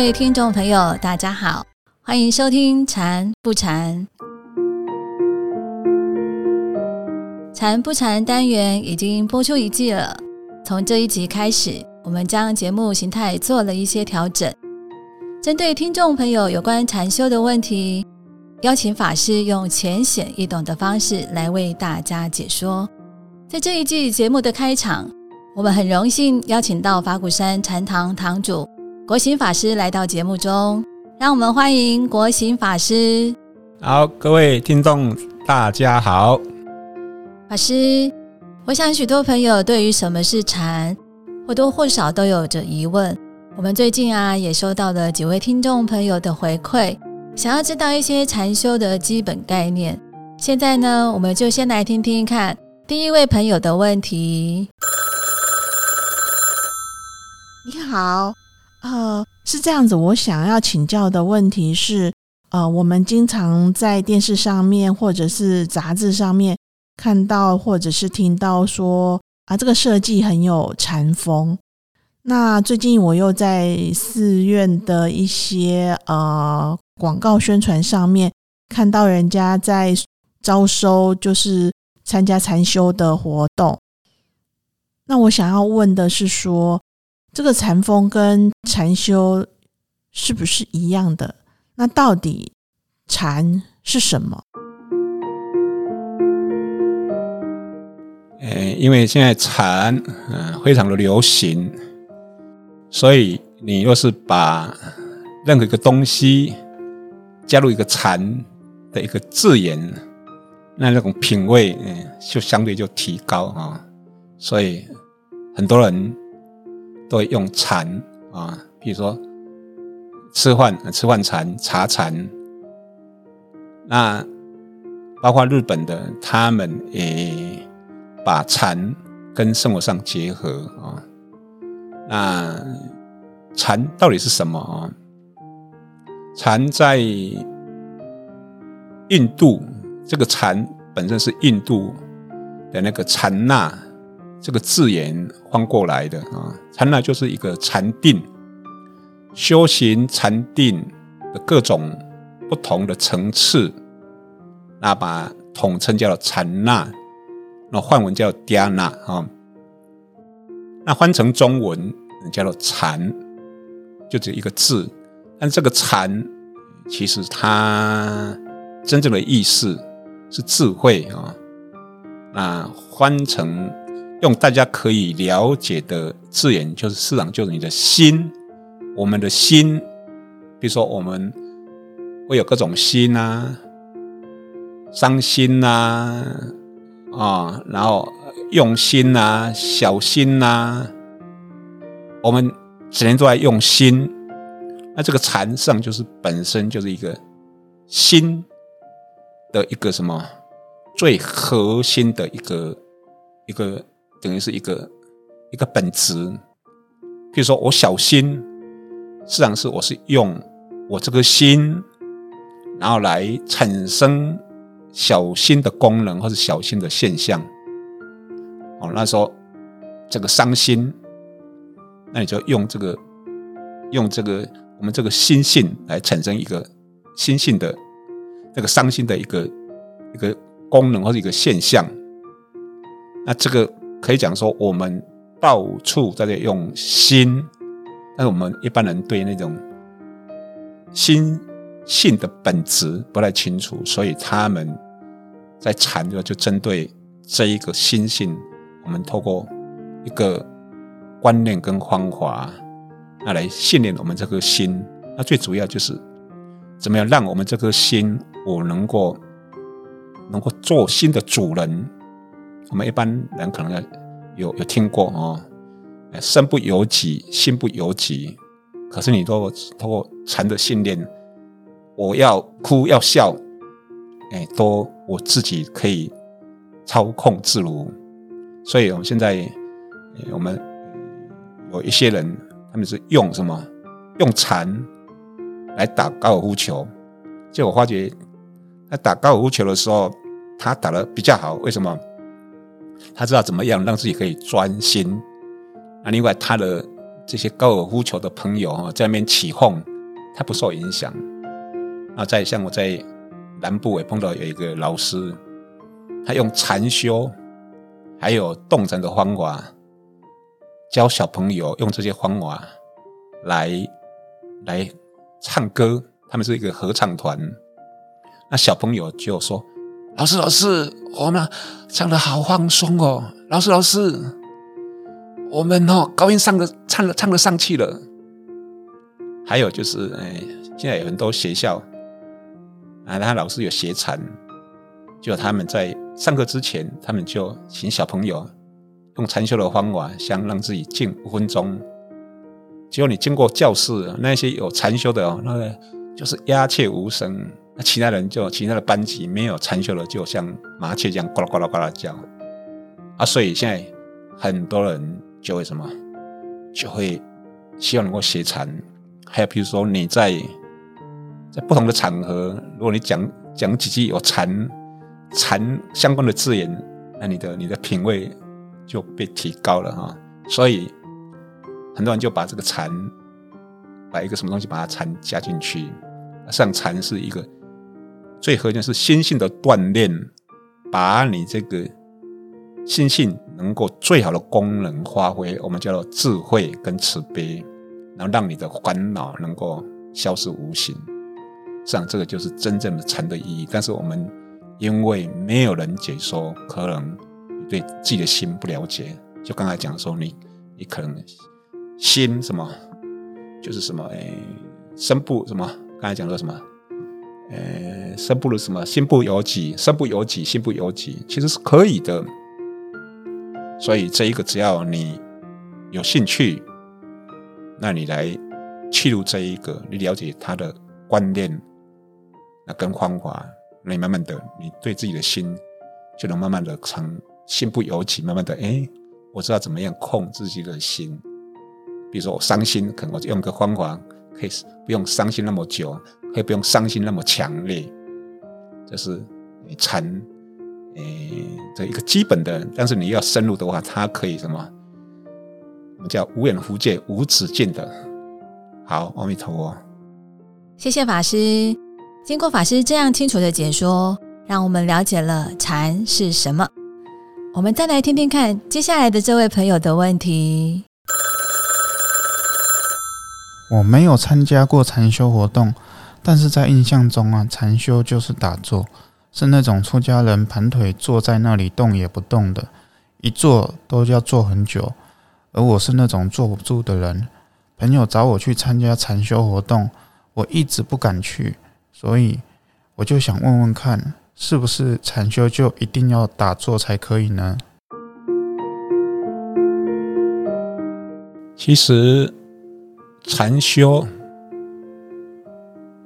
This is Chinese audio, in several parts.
各位听众朋友，大家好，欢迎收听《禅不禅》。禅不禅单元已经播出一季了，从这一集开始，我们将节目形态做了一些调整，针对听众朋友有关禅修的问题，邀请法师用浅显易懂的方式来为大家解说。在这一季节目的开场，我们很荣幸邀请到法鼓山禅堂堂主国行法师来到节目中，让我们欢迎国行法师。好，各位听众，大家好。法师，我想许多朋友对于什么是禅，或多或少都有着疑问。我们最近啊，也收到了几位听众朋友的回馈，想要知道一些禅修的基本概念。现在呢，我们就先来听听看。第一位朋友的问题，你好，呃，是这样子，我想要请教的问题是，呃，我们经常在电视上面或者是杂志上面看到，或者是听到说啊，这个设计很有禅风。那最近我又在寺院的一些呃广告宣传上面看到人家在招收，就是。参加禅修的活动，那我想要问的是，说这个禅风跟禅修是不是一样的？那到底禅是什么？呃，因为现在禅嗯非常的流行，所以你若是把任何一个东西加入一个禅的一个字眼。那那种品味，嗯，就相对就提高啊，所以很多人都会用禅啊，比如说吃饭吃饭禅、茶禅，那包括日本的，他们也把禅跟生活上结合啊。那禅到底是什么啊？禅在印度。这个禅本身是印度的那个禅那这个字眼翻过来的啊，禅那就是一个禅定，修行禅定的各种不同的层次，那把统称叫做禅那，那梵文叫迦那啊，那翻成中文叫做禅，就只一个字，但这个禅其实它真正的意思。是智慧啊，那翻成用大家可以了解的字眼，就是市场，就是你的心，我们的心，比如说我们会有各种心啊，伤心呐，啊，然后用心呐，小心呐，我们整天都在用心，那这个禅上就是本身就是一个心。的一个什么最核心的一个一个等于是一个一个本质，譬如说我小心，实际上是我是用我这个心，然后来产生小心的功能或者小心的现象。哦，那时候这个伤心，那你就用这个用这个我们这个心性来产生一个心性的。那个伤心的一个一个功能或者一个现象，那这个可以讲说，我们到处在这用心，但是我们一般人对那种心性的本质不太清楚，所以他们在禅的就针对这一个心性，我们透过一个观念跟方法，那来训练我们这颗心。那最主要就是怎么样让我们这颗心。我能够能够做心的主人，我们一般人可能有有听过哦，身不由己，心不由己。可是你都通过禅的训练，我要哭要笑，哎，都我自己可以操控自如。所以，我们现在我们有一些人，他们是用什么？用禅来打高尔夫球，结果发觉。那打高尔夫球的时候，他打的比较好。为什么？他知道怎么样让自己可以专心。那另外，他的这些高尔夫球的朋友哈，在那边起哄，他不受影响。那在像我在南部也碰到有一个老师，他用禅修还有动禅的方法教小朋友用这些方法来来唱歌。他们是一个合唱团，那小朋友就说：“老师，老师，我们唱的好放松哦。”老师，老师，我们哦高音上的唱的唱的上去了。还有就是，哎，现在有很多学校。啊，他老师有学禅，就他们在上课之前，他们就请小朋友用禅修的方法，想让自己静五分钟。结果你经过教室，那些有禅修的哦，那个就是鸦雀无声；其他人就其他的班级没有禅修的，就像麻雀这样呱啦呱啦呱啦叫。啊，所以现在很多人就会什么，就会希望能够学禅。还有比如说你在。在不同的场合，如果你讲讲几句有禅禅相关的字眼，那你的你的品味就被提高了哈。所以很多人就把这个禅，把一个什么东西把它禅加进去。上禅是一个最核心是心性的锻炼，把你这个心性能够最好的功能发挥，我们叫做智慧跟慈悲，然后让你的烦恼能够消失无形。实际上，这个就是真正的禅的意义。但是我们因为没有人解说，可能对自己的心不了解。就刚才讲说，你你可能心什么，就是什么诶，身不什么？刚才讲说什么？呃，身不如什么？心不由己，身不由己，心不由己，其实是可以的。所以这一个，只要你有兴趣，那你来切入这一个，你了解他的观念。那跟方法，你慢慢的，你对自己的心就能慢慢的成心不由己，慢慢的，哎，我知道怎么样控制自己的心。比如说我伤心，可能我就用个方法，可以不用伤心那么久，可以不用伤心那么强烈。这是禅，诶，这一个基本的。但是你要深入的话，它可以什么？我们叫无远弗届、无止境的。好，阿弥陀佛。谢谢法师。经过法师这样清楚的解说，让我们了解了禅是什么。我们再来听听看接下来的这位朋友的问题。我没有参加过禅修活动，但是在印象中啊，禅修就是打坐，是那种出家人盘腿坐在那里动也不动的，一坐都要坐很久。而我是那种坐不住的人。朋友找我去参加禅修活动，我一直不敢去。所以我就想问问看，是不是禅修就一定要打坐才可以呢？其实禅修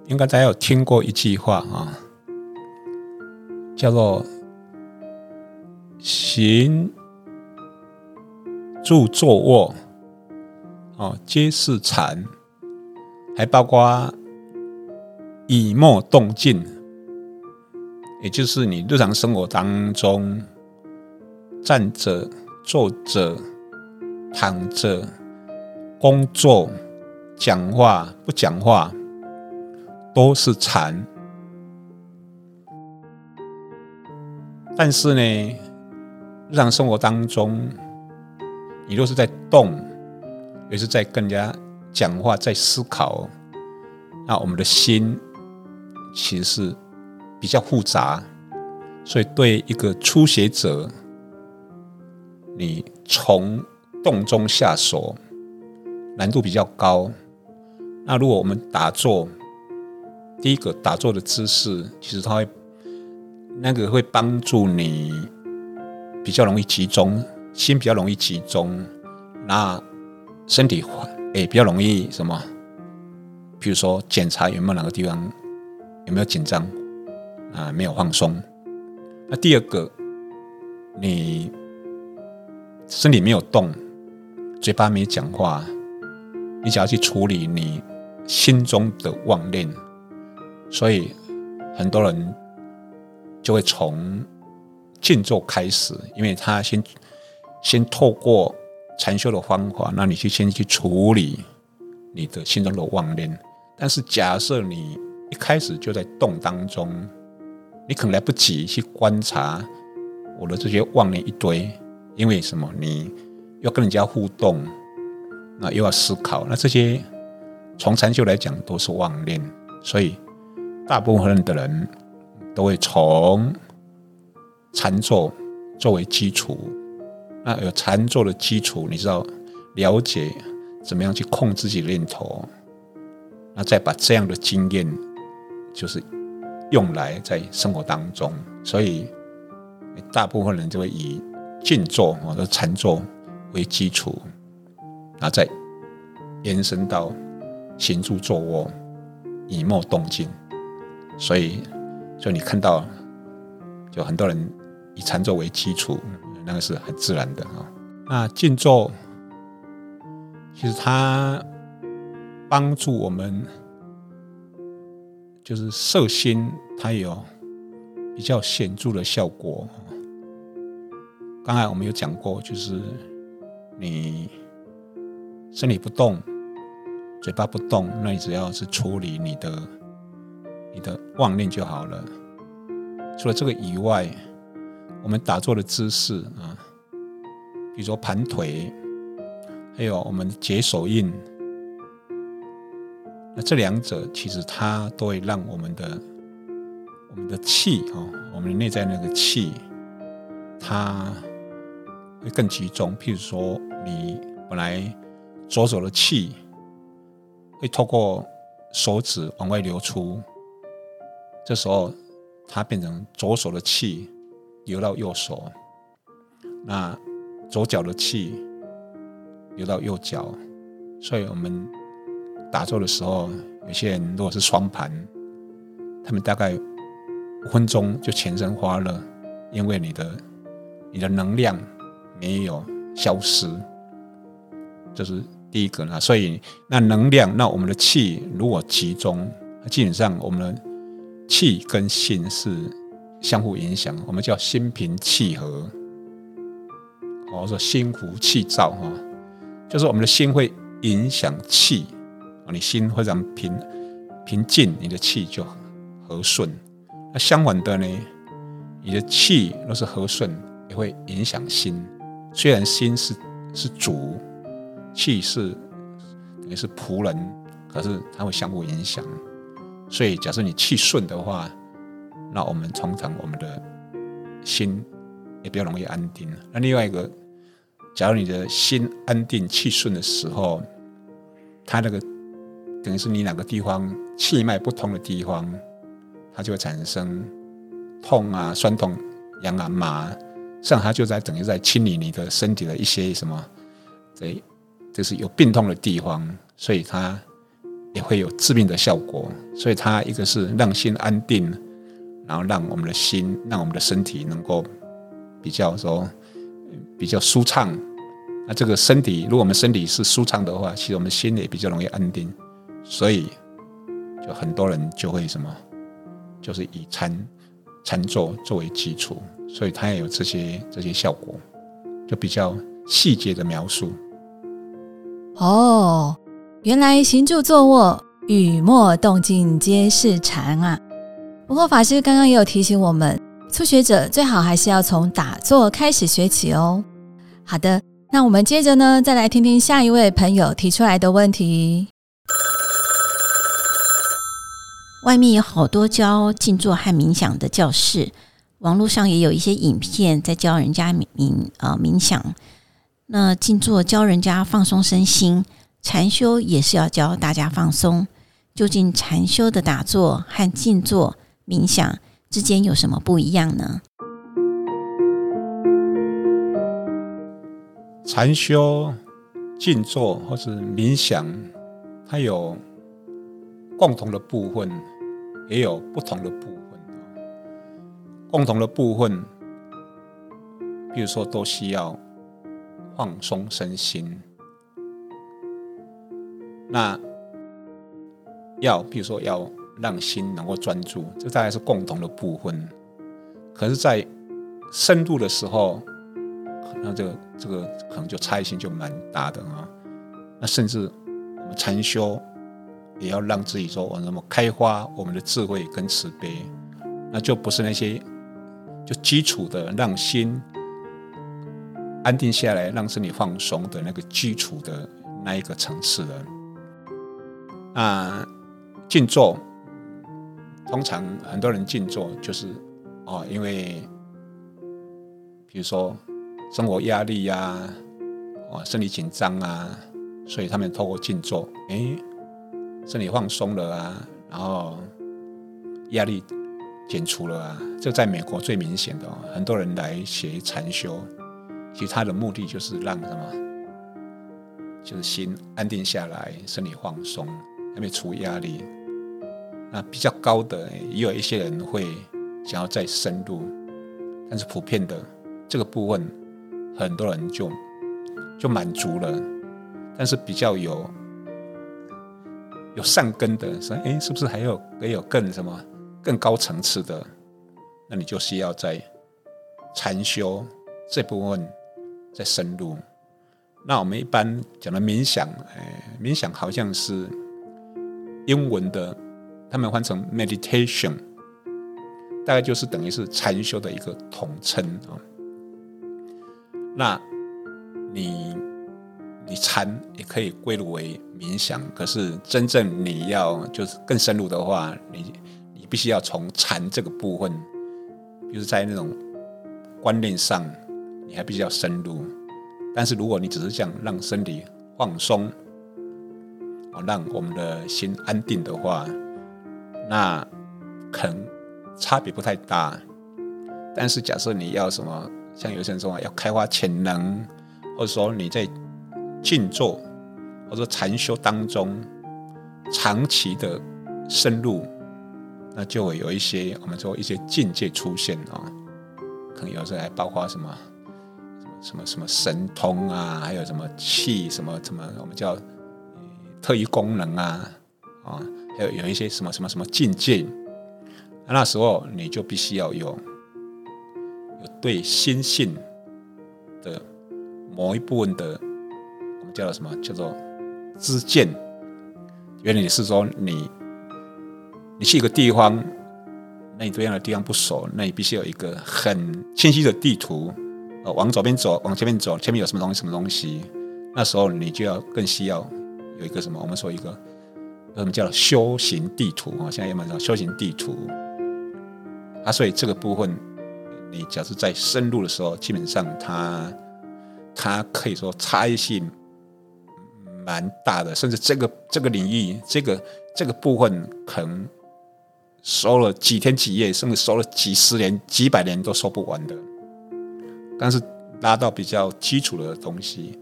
应该大家有听过一句话啊，叫做“行住坐卧，哦，皆是禅”，还包括。以默动静，也就是你日常生活当中站着、坐着、躺着、工作、讲话、不讲话，都是禅。但是呢，日常生活当中，你若是在动，也是在跟人家讲话、在思考，那我们的心。其实是比较复杂，所以对一个初学者，你从动中下手难度比较高。那如果我们打坐，第一个打坐的姿势，其实它会那个会帮助你比较容易集中，心比较容易集中，那身体也比较容易什么？比如说检查有没有哪个地方。有没有紧张啊？没有放松。那第二个，你身体没有动，嘴巴没讲话，你只要去处理你心中的妄念。所以很多人就会从静坐开始，因为他先先透过禅修的方法，那你去先去处理你的心中的妄念。但是假设你一开始就在动当中，你可能来不及去观察我的这些妄念一堆，因为什么？你要跟人家互动，那又要思考，那这些从禅修来讲都是妄念，所以大部分的人都会从禅坐作为基础。那有禅坐的基础，你知道了解怎么样去控制自己念头，那再把这样的经验就是用来在生活当中，所以大部分人就会以静坐或者禅坐为基础，然后再延伸到行住坐卧、以默动静，所以就你看到，就很多人以禅坐为基础。那个是很自然的啊。那静坐其实它帮助我们，就是摄心，它有比较显著的效果。刚才我们有讲过，就是你身体不动，嘴巴不动，那你只要是处理你的你的妄念就好了。除了这个以外，我们打坐的姿势啊，比如说盘腿，还有我们解手印，那这两者其实它都会让我们的我们的气啊，我们的内在那个气，它会更集中。譬如说，你本来左手的气会透过手指往外流出，这时候它变成左手的气。流到右手，那左脚的气流到右脚，所以我们打坐的时候，有些人如果是双盘，他们大概五分钟就全身发热，因为你的你的能量没有消失，就是第一个呢。所以那能量，那我们的气如果集中，基本上我们的气跟心是。相互影响，我们叫心平气和，或者说心浮气躁哈，就是我们的心会影响气啊，你心非常平平静，你的气就和顺。那相反的呢，你的气若是和顺，也会影响心。虽然心是是主，气是等于是仆人，可是它会相互影响。所以，假设你气顺的话，那我们通常我们的心也比较容易安定。那另外一个，假如你的心安定、气顺的时候，它那个等于是你哪个地方气脉不通的地方，它就会产生痛啊、酸痛、痒啊、麻，这样它就在等于在清理你的身体的一些什么，对就是有病痛的地方，所以它也会有治病的效果。所以它一个是让心安定。然后让我们的心，让我们的身体能够比较说比较舒畅。那这个身体，如果我们身体是舒畅的话，其实我们心也比较容易安定。所以，就很多人就会什么，就是以禅禅坐作为基础，所以它也有这些这些效果，就比较细节的描述。哦，原来行住坐卧、语默动静皆是禅啊！不过法师刚刚也有提醒我们，初学者最好还是要从打坐开始学起哦。好的，那我们接着呢，再来听听下一位朋友提出来的问题。外面有好多教静坐和冥想的教室，网络上也有一些影片在教人家冥呃冥想。那静坐教人家放松身心，禅修也是要教大家放松。究竟禅修的打坐和静坐？冥想之间有什么不一样呢？禅修、静坐或是冥想，它有共同的部分，也有不同的部分。共同的部分，比如说都需要放松身心。那要，比如说要。让心能够专注，这大概是共同的部分。可是，在深度的时候，那这个这个可能就差异性就蛮大的啊。那甚至我们禅修也要让自己说，我怎么开发我们的智慧跟慈悲，那就不是那些就基础的让心安定下来，让身体放松的那个基础的那一个层次了。那静坐，通常很多人静坐就是哦，因为比如说生活压力呀，哦，身体紧张啊，所以他们透过静坐，哎。身体放松了啊，然后压力减除了啊，这在美国最明显的，很多人来学禅修，其实他的目的就是让什么，就是心安定下来，身体放松，还没除压力。那比较高的也有一些人会想要再深入，但是普遍的这个部分，很多人就就满足了，但是比较有。有善根的说：“哎，是不是还有也有更什么更高层次的？那你就需要在禅修这部分在深入。那我们一般讲的冥想，哎，冥想好像是英文的，他们换成 meditation，大概就是等于是禅修的一个统称啊。那你？”你禅也可以归入为冥想，可是真正你要就是更深入的话，你你必须要从禅这个部分，比如在那种观念上，你还必须要深入。但是如果你只是想让身体放松，哦，让我们的心安定的话，那可能差别不太大。但是假设你要什么，像有些人说要开发潜能，或者说你在静坐或者禅修当中，长期的深入，那就会有一些我们说一些境界出现啊，可能有时候还包括什么什么什么神通啊，还有什么气什么什么，我们叫特异功能啊啊，还有有一些什么什么什么境界，那时候你就必须要有有对心性的某一部分的。我们叫做什么？叫做知见。原理是说你，你去一个地方，那你对那个地方不熟，那你必须有一个很清晰的地图。呃，往左边走，往前面走，前面有什么东西？什么东西？那时候你就要更需要有一个什么？我们说一个，什么叫修行地图啊？现在有没有修行地图？啊，所以这个部分，你假设在深入的时候，基本上它它可以说差异性。蛮大的，甚至这个这个领域，这个这个部分，可能收了几天几夜，甚至收了几十年、几百年都收不完的。但是拉到比较基础的东西，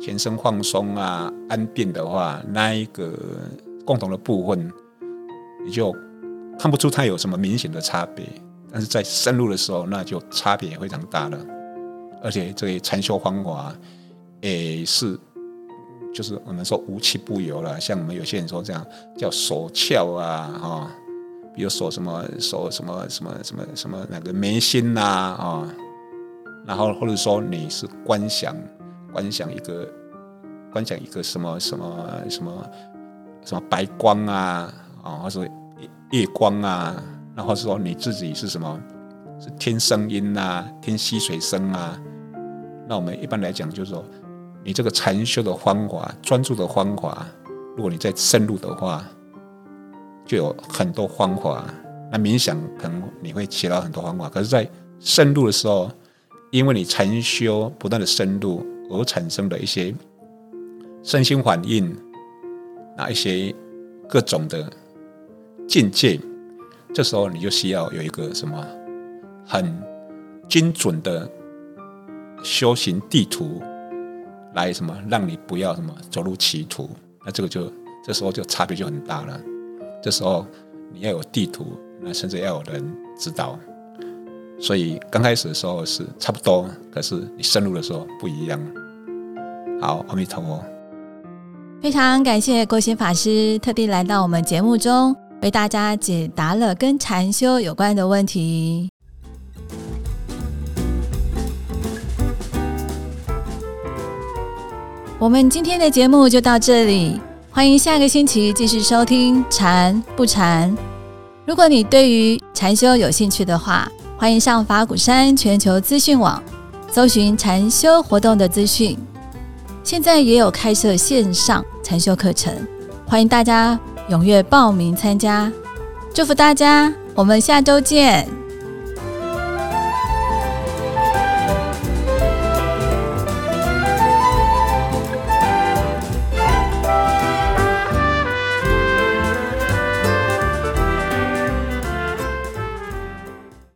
全身放松啊、安定的话，那一个共同的部分，你就看不出它有什么明显的差别。但是在深入的时候，那就差别非常大了。而且这些禅修方法也是。就是我们说无气不有了，像我们有些人说这样叫手窍啊，哈，比如说什么手什么什么什么什么那个眉心呐，啊，然后或者说你是观想观想一个观想一个什么什么什么什么白光啊，啊，或者夜光啊，然后是说你自己是什么是听声音呐，听溪水声啊，那我们一般来讲就是说。你这个禅修的方法、专注的方法，如果你再深入的话，就有很多方法。那冥想可能你会起到很多方法，可是，在深入的时候，因为你禅修不断的深入而产生的一些身心反应，那一些各种的境界，这时候你就需要有一个什么很精准的修行地图。来什么让你不要什么走入歧途？那这个就这时候就差别就很大了。这时候你要有地图，那甚至要有人指导。所以刚开始的时候是差不多，可是你深入的时候不一样。好，阿弥陀佛。非常感谢郭贤法师特地来到我们节目中，为大家解答了跟禅修有关的问题。我们今天的节目就到这里。欢迎下个星期继续收听《禅不禅》。如果你对于禅修有兴趣的话，欢迎上法鼓山全球资讯网搜寻禅修活动的资讯。现在也有开设线上禅修课程，欢迎大家踊跃报名参加。祝福大家，我们下周见。